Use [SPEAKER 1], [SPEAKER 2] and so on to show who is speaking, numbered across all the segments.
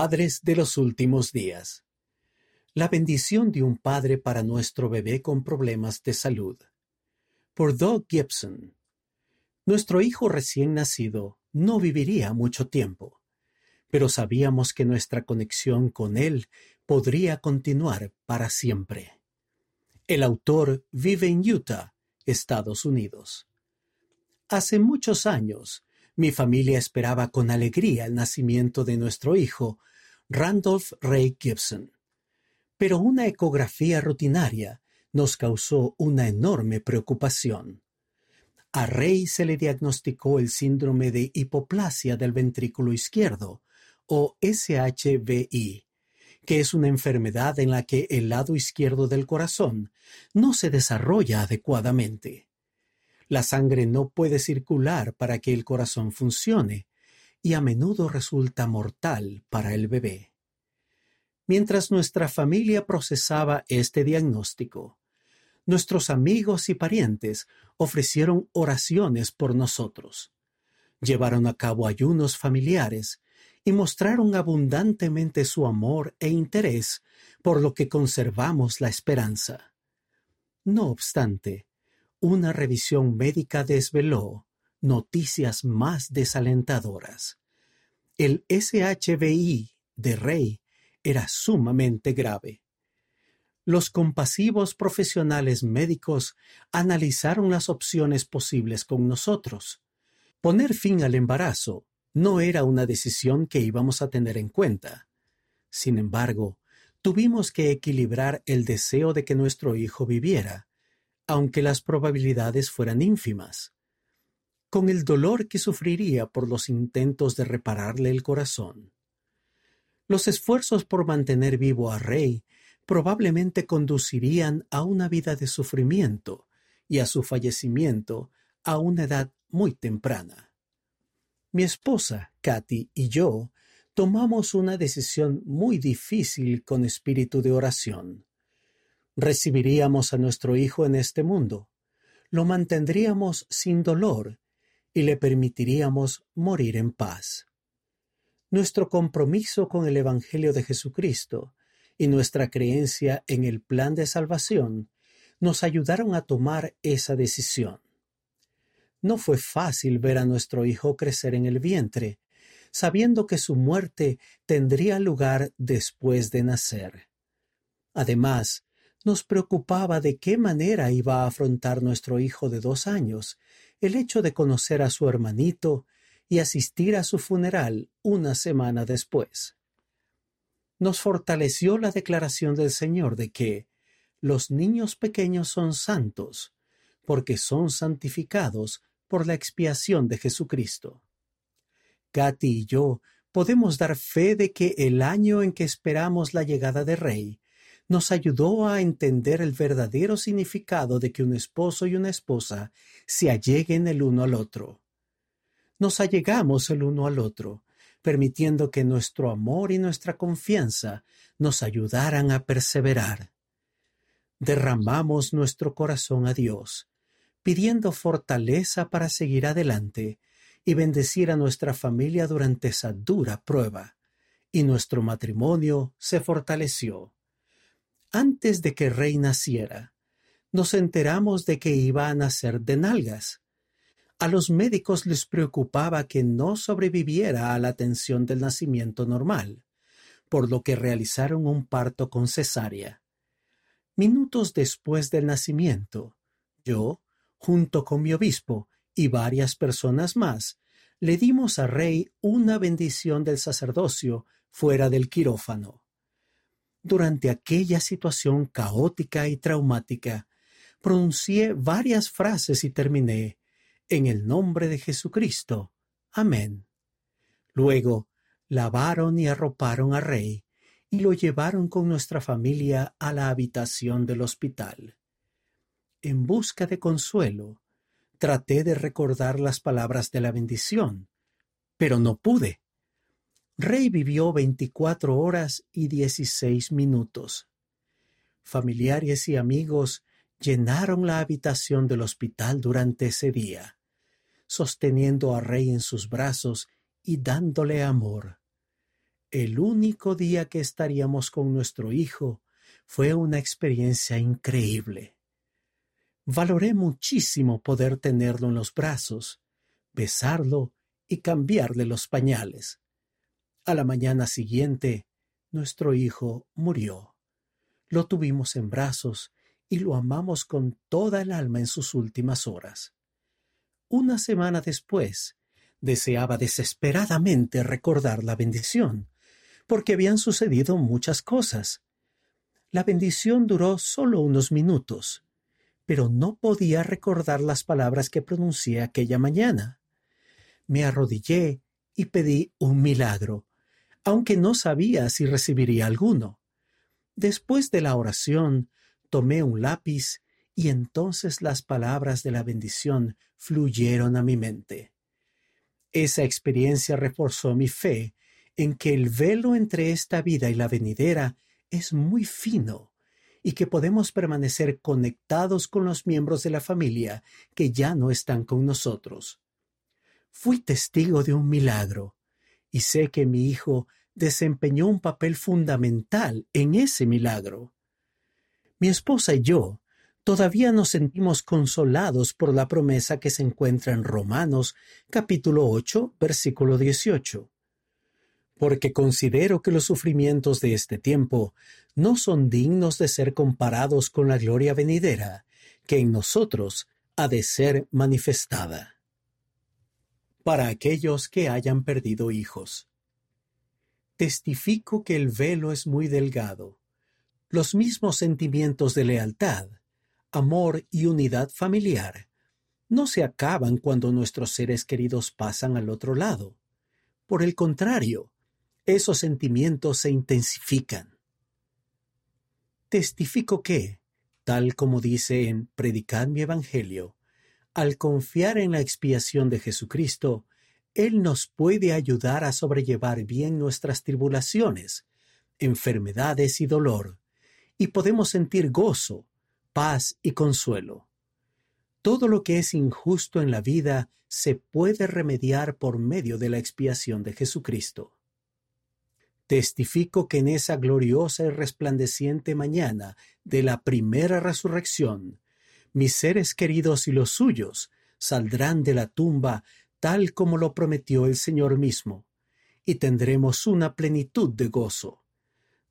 [SPEAKER 1] Padres de los últimos días. La bendición de un padre para nuestro bebé con problemas de salud. Por Doug Gibson. Nuestro hijo recién nacido no viviría mucho tiempo, pero sabíamos que nuestra conexión con él podría continuar para siempre. El autor vive en Utah, Estados Unidos. Hace muchos años, mi familia esperaba con alegría el nacimiento de nuestro hijo, Randolph Ray Gibson. Pero una ecografía rutinaria nos causó una enorme preocupación. A Ray se le diagnosticó el síndrome de hipoplasia del ventrículo izquierdo, o SHVI, que es una enfermedad en la que el lado izquierdo del corazón no se desarrolla adecuadamente. La sangre no puede circular para que el corazón funcione y a menudo resulta mortal para el bebé. Mientras nuestra familia procesaba este diagnóstico, nuestros amigos y parientes ofrecieron oraciones por nosotros, llevaron a cabo ayunos familiares y mostraron abundantemente su amor e interés por lo que conservamos la esperanza. No obstante, una revisión médica desveló noticias más desalentadoras. El SHBI de Rey era sumamente grave. Los compasivos profesionales médicos analizaron las opciones posibles con nosotros. Poner fin al embarazo no era una decisión que íbamos a tener en cuenta. Sin embargo, tuvimos que equilibrar el deseo de que nuestro hijo viviera aunque las probabilidades fueran ínfimas, con el dolor que sufriría por los intentos de repararle el corazón. Los esfuerzos por mantener vivo a Rey probablemente conducirían a una vida de sufrimiento y a su fallecimiento a una edad muy temprana. Mi esposa, Katy, y yo tomamos una decisión muy difícil con espíritu de oración recibiríamos a nuestro Hijo en este mundo, lo mantendríamos sin dolor y le permitiríamos morir en paz. Nuestro compromiso con el Evangelio de Jesucristo y nuestra creencia en el plan de salvación nos ayudaron a tomar esa decisión. No fue fácil ver a nuestro hijo crecer en el vientre, sabiendo que su muerte tendría lugar después de nacer. Además, nos preocupaba de qué manera iba a afrontar nuestro hijo de dos años el hecho de conocer a su hermanito y asistir a su funeral una semana después. Nos fortaleció la declaración del Señor de que los niños pequeños son santos, porque son santificados por la expiación de Jesucristo. Katy y yo podemos dar fe de que el año en que esperamos la llegada de Rey nos ayudó a entender el verdadero significado de que un esposo y una esposa se alleguen el uno al otro. Nos allegamos el uno al otro, permitiendo que nuestro amor y nuestra confianza nos ayudaran a perseverar. Derramamos nuestro corazón a Dios, pidiendo fortaleza para seguir adelante y bendecir a nuestra familia durante esa dura prueba, y nuestro matrimonio se fortaleció. Antes de que Rey naciera, nos enteramos de que iba a nacer de nalgas. A los médicos les preocupaba que no sobreviviera a la atención del nacimiento normal, por lo que realizaron un parto con cesárea. Minutos después del nacimiento, yo, junto con mi obispo y varias personas más, le dimos a Rey una bendición del sacerdocio fuera del quirófano. Durante aquella situación caótica y traumática, pronuncié varias frases y terminé, en el nombre de Jesucristo. Amén. Luego, lavaron y arroparon a Rey y lo llevaron con nuestra familia a la habitación del hospital. En busca de consuelo, traté de recordar las palabras de la bendición, pero no pude. Rey vivió 24 horas y 16 minutos. Familiares y amigos llenaron la habitación del hospital durante ese día, sosteniendo a Rey en sus brazos y dándole amor. el único día que estaríamos con nuestro hijo fue una experiencia increíble. Valoré muchísimo poder tenerlo en los brazos, besarlo y cambiarle los pañales. A la mañana siguiente, nuestro hijo murió. Lo tuvimos en brazos y lo amamos con toda el alma en sus últimas horas. Una semana después, deseaba desesperadamente recordar la bendición, porque habían sucedido muchas cosas. La bendición duró solo unos minutos, pero no podía recordar las palabras que pronuncié aquella mañana. Me arrodillé y pedí un milagro, aunque no sabía si recibiría alguno. Después de la oración, tomé un lápiz y entonces las palabras de la bendición fluyeron a mi mente. Esa experiencia reforzó mi fe en que el velo entre esta vida y la venidera es muy fino y que podemos permanecer conectados con los miembros de la familia que ya no están con nosotros. Fui testigo de un milagro y sé que mi hijo desempeñó un papel fundamental en ese milagro. Mi esposa y yo todavía nos sentimos consolados por la promesa que se encuentra en Romanos capítulo 8 versículo 18. Porque considero que los sufrimientos de este tiempo no son dignos de ser comparados con la gloria venidera, que en nosotros ha de ser manifestada. Para aquellos que hayan perdido hijos. Testifico que el velo es muy delgado. Los mismos sentimientos de lealtad, amor y unidad familiar no se acaban cuando nuestros seres queridos pasan al otro lado. Por el contrario, esos sentimientos se intensifican. Testifico que, tal como dice en Predicad mi Evangelio, al confiar en la expiación de Jesucristo, Él nos puede ayudar a sobrellevar bien nuestras tribulaciones, enfermedades y dolor, y podemos sentir gozo, paz y consuelo. Todo lo que es injusto en la vida se puede remediar por medio de la expiación de Jesucristo. Testifico que en esa gloriosa y resplandeciente mañana de la primera resurrección, mis seres queridos y los suyos saldrán de la tumba tal como lo prometió el Señor mismo, y tendremos una plenitud de gozo.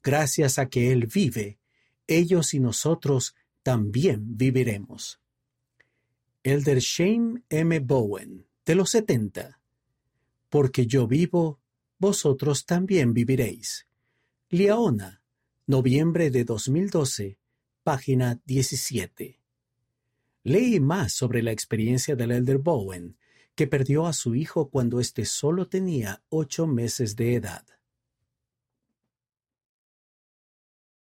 [SPEAKER 1] Gracias a que Él vive, ellos y nosotros también viviremos. Elder Shane M. Bowen, de los 70. Porque yo vivo, vosotros también viviréis. Liaona, noviembre de 2012, página 17. Leí más sobre la experiencia del Elder Bowen, que perdió a su hijo cuando éste solo tenía ocho meses de edad.